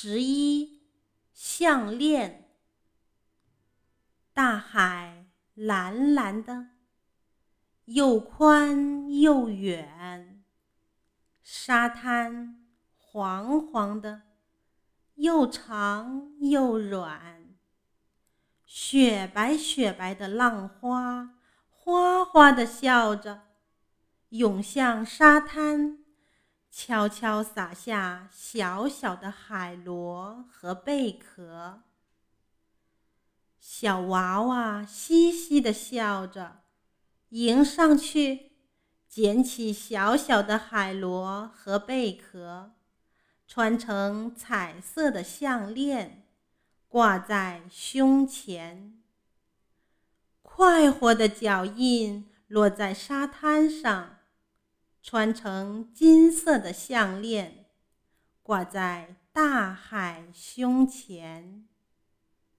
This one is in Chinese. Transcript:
十一项链。大海蓝蓝的，又宽又远；沙滩黄黄的，又长又软。雪白雪白的浪花，哗哗的笑着，涌向沙滩。悄悄洒下小小的海螺和贝壳，小娃娃嘻嘻地笑着，迎上去捡起小小的海螺和贝壳，穿成彩色的项链，挂在胸前。快活的脚印落在沙滩上。穿成金色的项链，挂在大海胸前。